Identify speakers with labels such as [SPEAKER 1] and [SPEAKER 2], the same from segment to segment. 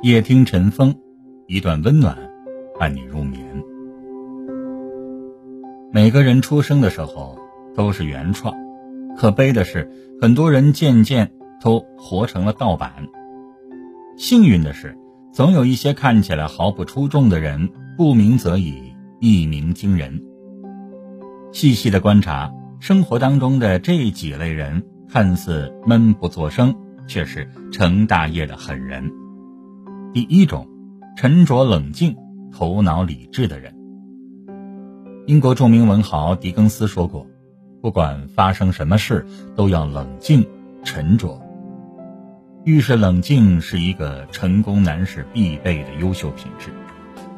[SPEAKER 1] 夜听晨风，一段温暖伴你入眠。每个人出生的时候都是原创，可悲的是，很多人渐渐都活成了盗版。幸运的是，总有一些看起来毫不出众的人，不鸣则已，一鸣惊人。细细的观察生活当中的这几类人，看似闷不作声，却是成大业的狠人。第一种，沉着冷静、头脑理智的人。英国著名文豪狄更斯说过：“不管发生什么事，都要冷静、沉着。遇事冷静是一个成功男士必备的优秀品质。”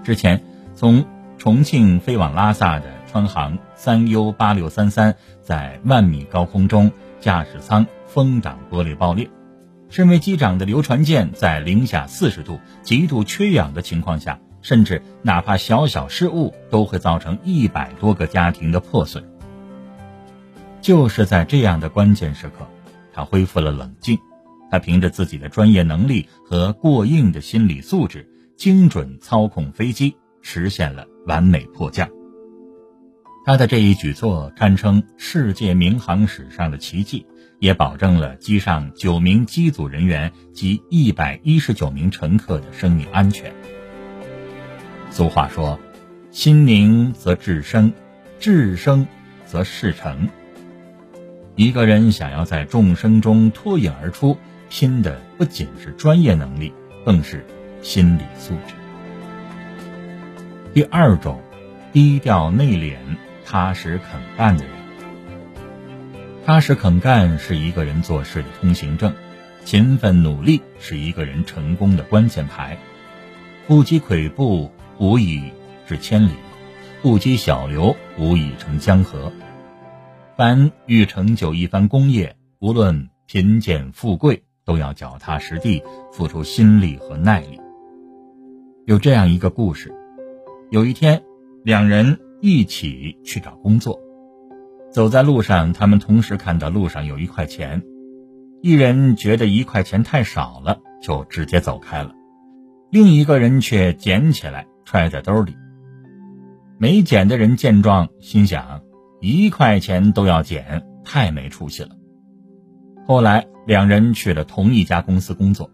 [SPEAKER 1] 之前从重庆飞往拉萨的川航三 U 八六三三，在万米高空中，驾驶舱风挡玻璃爆裂。身为机长的刘传健，在零下四十度、极度缺氧的情况下，甚至哪怕小小失误，都会造成一百多个家庭的破碎。就是在这样的关键时刻，他恢复了冷静，他凭着自己的专业能力和过硬的心理素质，精准操控飞机，实现了完美迫降。他的这一举措堪称世界民航史上的奇迹。也保证了机上九名机组人员及一百一十九名乘客的生命安全。俗话说：“心宁则智生，智生则事成。”一个人想要在众生中脱颖而出，拼的不仅是专业能力，更是心理素质。第二种，低调内敛、踏实肯干的人。踏实肯干是一个人做事的通行证，勤奋努力是一个人成功的关键牌。不积跬步，无以至千里；不积小流，无以成江河。凡欲成就一番功业，无论贫贱富贵，都要脚踏实地，付出心力和耐力。有这样一个故事：有一天，两人一起去找工作。走在路上，他们同时看到路上有一块钱，一人觉得一块钱太少了，就直接走开了；另一个人却捡起来揣在兜里。没捡的人见状，心想：一块钱都要捡，太没出息了。后来两人去了同一家公司工作，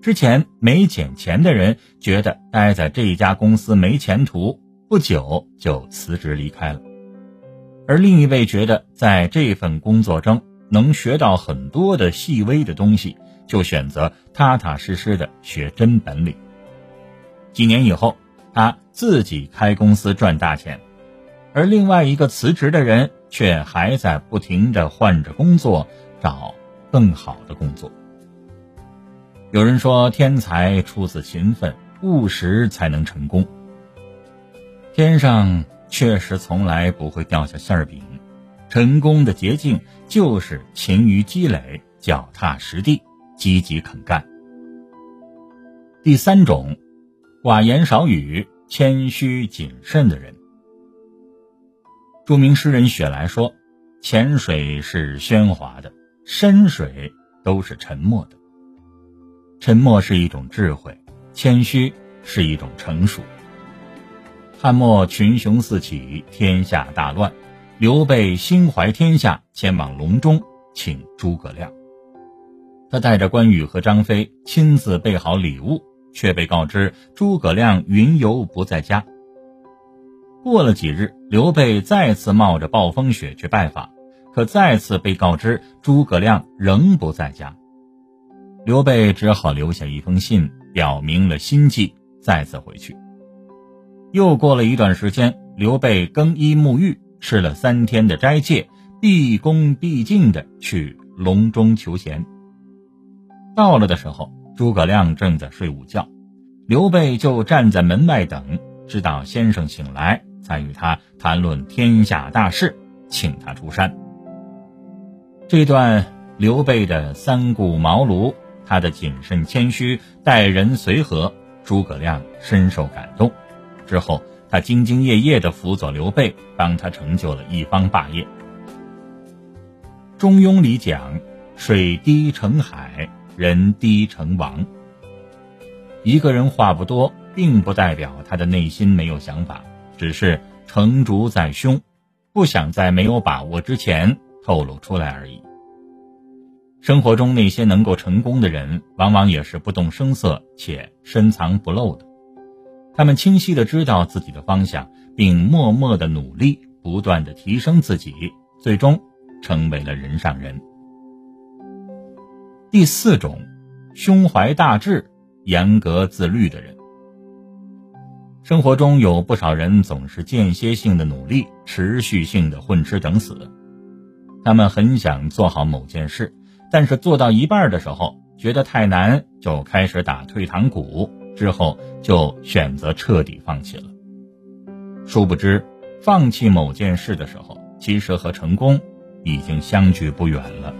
[SPEAKER 1] 之前没捡钱的人觉得待在这一家公司没前途，不久就辞职离开了。而另一位觉得在这份工作中能学到很多的细微的东西，就选择踏踏实实的学真本领。几年以后，他自己开公司赚大钱，而另外一个辞职的人却还在不停的换着工作，找更好的工作。有人说，天才出自勤奋，务实才能成功。天上。确实从来不会掉下馅儿饼，成功的捷径就是勤于积累、脚踏实地、积极肯干。第三种，寡言少语、谦虚谨慎的人。著名诗人雪莱说：“浅水是喧哗的，深水都是沉默的。沉默是一种智慧，谦虚是一种成熟。”汉末群雄四起，天下大乱。刘备心怀天下，前往隆中请诸葛亮。他带着关羽和张飞亲自备好礼物，却被告知诸葛亮云游不在家。过了几日，刘备再次冒着暴风雪去拜访，可再次被告知诸葛亮仍不在家。刘备只好留下一封信，表明了心迹，再次回去。又过了一段时间，刘备更衣沐浴，吃了三天的斋戒，毕恭毕敬的去隆中求贤。到了的时候，诸葛亮正在睡午觉，刘备就站在门外等，直到先生醒来，才与他谈论天下大事，请他出山。这段刘备的三顾茅庐，他的谨慎谦虚，待人随和，诸葛亮深受感动。之后，他兢兢业业地辅佐刘备，帮他成就了一方霸业。《中庸》里讲：“水滴成海，人低成王。”一个人话不多，并不代表他的内心没有想法，只是成竹在胸，不想在没有把握之前透露出来而已。生活中那些能够成功的人，往往也是不动声色且深藏不露的。他们清晰的知道自己的方向，并默默的努力，不断的提升自己，最终成为了人上人。第四种，胸怀大志、严格自律的人。生活中有不少人总是间歇性的努力，持续性的混吃等死，他们很想做好某件事。但是做到一半的时候，觉得太难，就开始打退堂鼓，之后就选择彻底放弃了。殊不知，放弃某件事的时候，其实和成功已经相距不远了。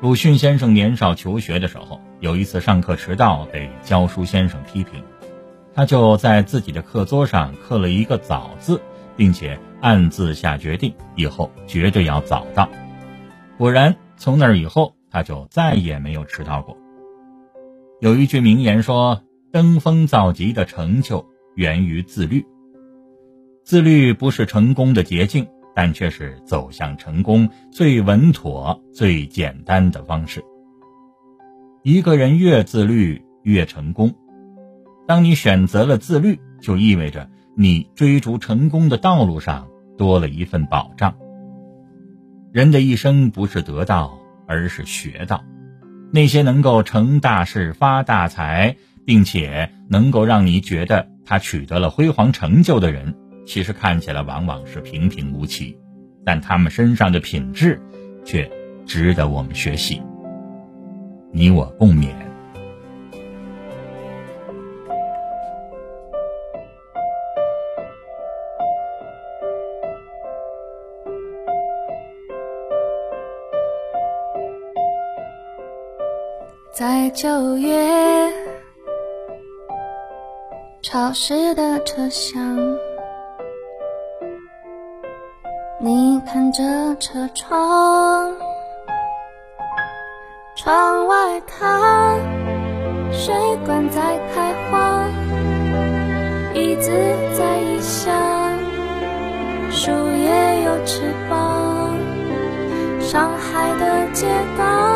[SPEAKER 1] 鲁迅先生年少求学的时候，有一次上课迟到被教书先生批评，他就在自己的课桌上刻了一个“早”字，并且暗自下决定，以后绝对要早到。果然。从那以后，他就再也没有迟到过。有一句名言说：“登峰造极的成就源于自律。”自律不是成功的捷径，但却是走向成功最稳妥、最简单的方式。一个人越自律越成功。当你选择了自律，就意味着你追逐成功的道路上多了一份保障。人的一生不是得到，而是学到。那些能够成大事、发大财，并且能够让你觉得他取得了辉煌成就的人，其实看起来往往是平平无奇，但他们身上的品质，却值得我们学习。你我共勉。
[SPEAKER 2] 在九月潮湿的车厢，你看着车窗，窗外它水管在开花，椅子在异乡，树叶有翅膀，上海的街道。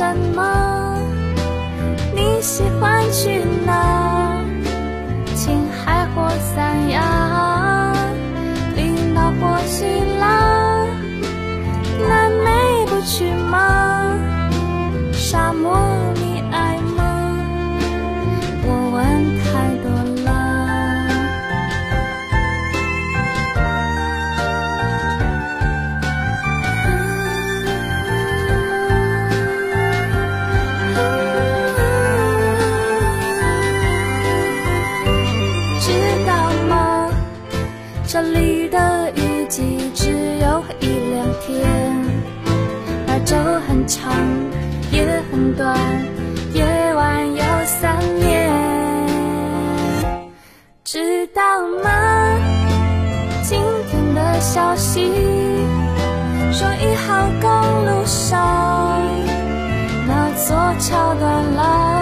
[SPEAKER 2] 什么？你喜欢去很长也很短夜晚有三年知道吗？今天的消息说一号公路上那座桥断了